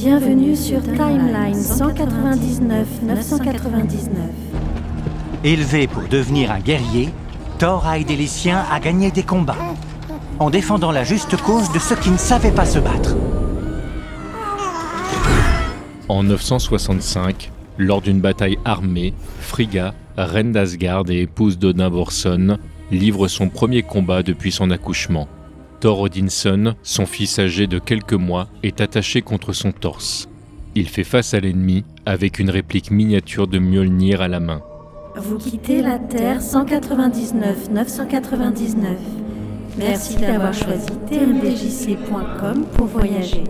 Bienvenue sur Timeline 199 999. Élevé pour devenir un guerrier, Thor a aidé les siens à gagner des combats, en défendant la juste cause de ceux qui ne savaient pas se battre. En 965, lors d'une bataille armée, Frigga, reine d'Asgard et épouse d'Odin Borson, livre son premier combat depuis son accouchement. Thor Odinson, son fils âgé de quelques mois, est attaché contre son torse. Il fait face à l'ennemi avec une réplique miniature de Mjolnir à la main. Vous quittez la Terre 199 999. Merci d'avoir choisi tmdjc.com pour voyager.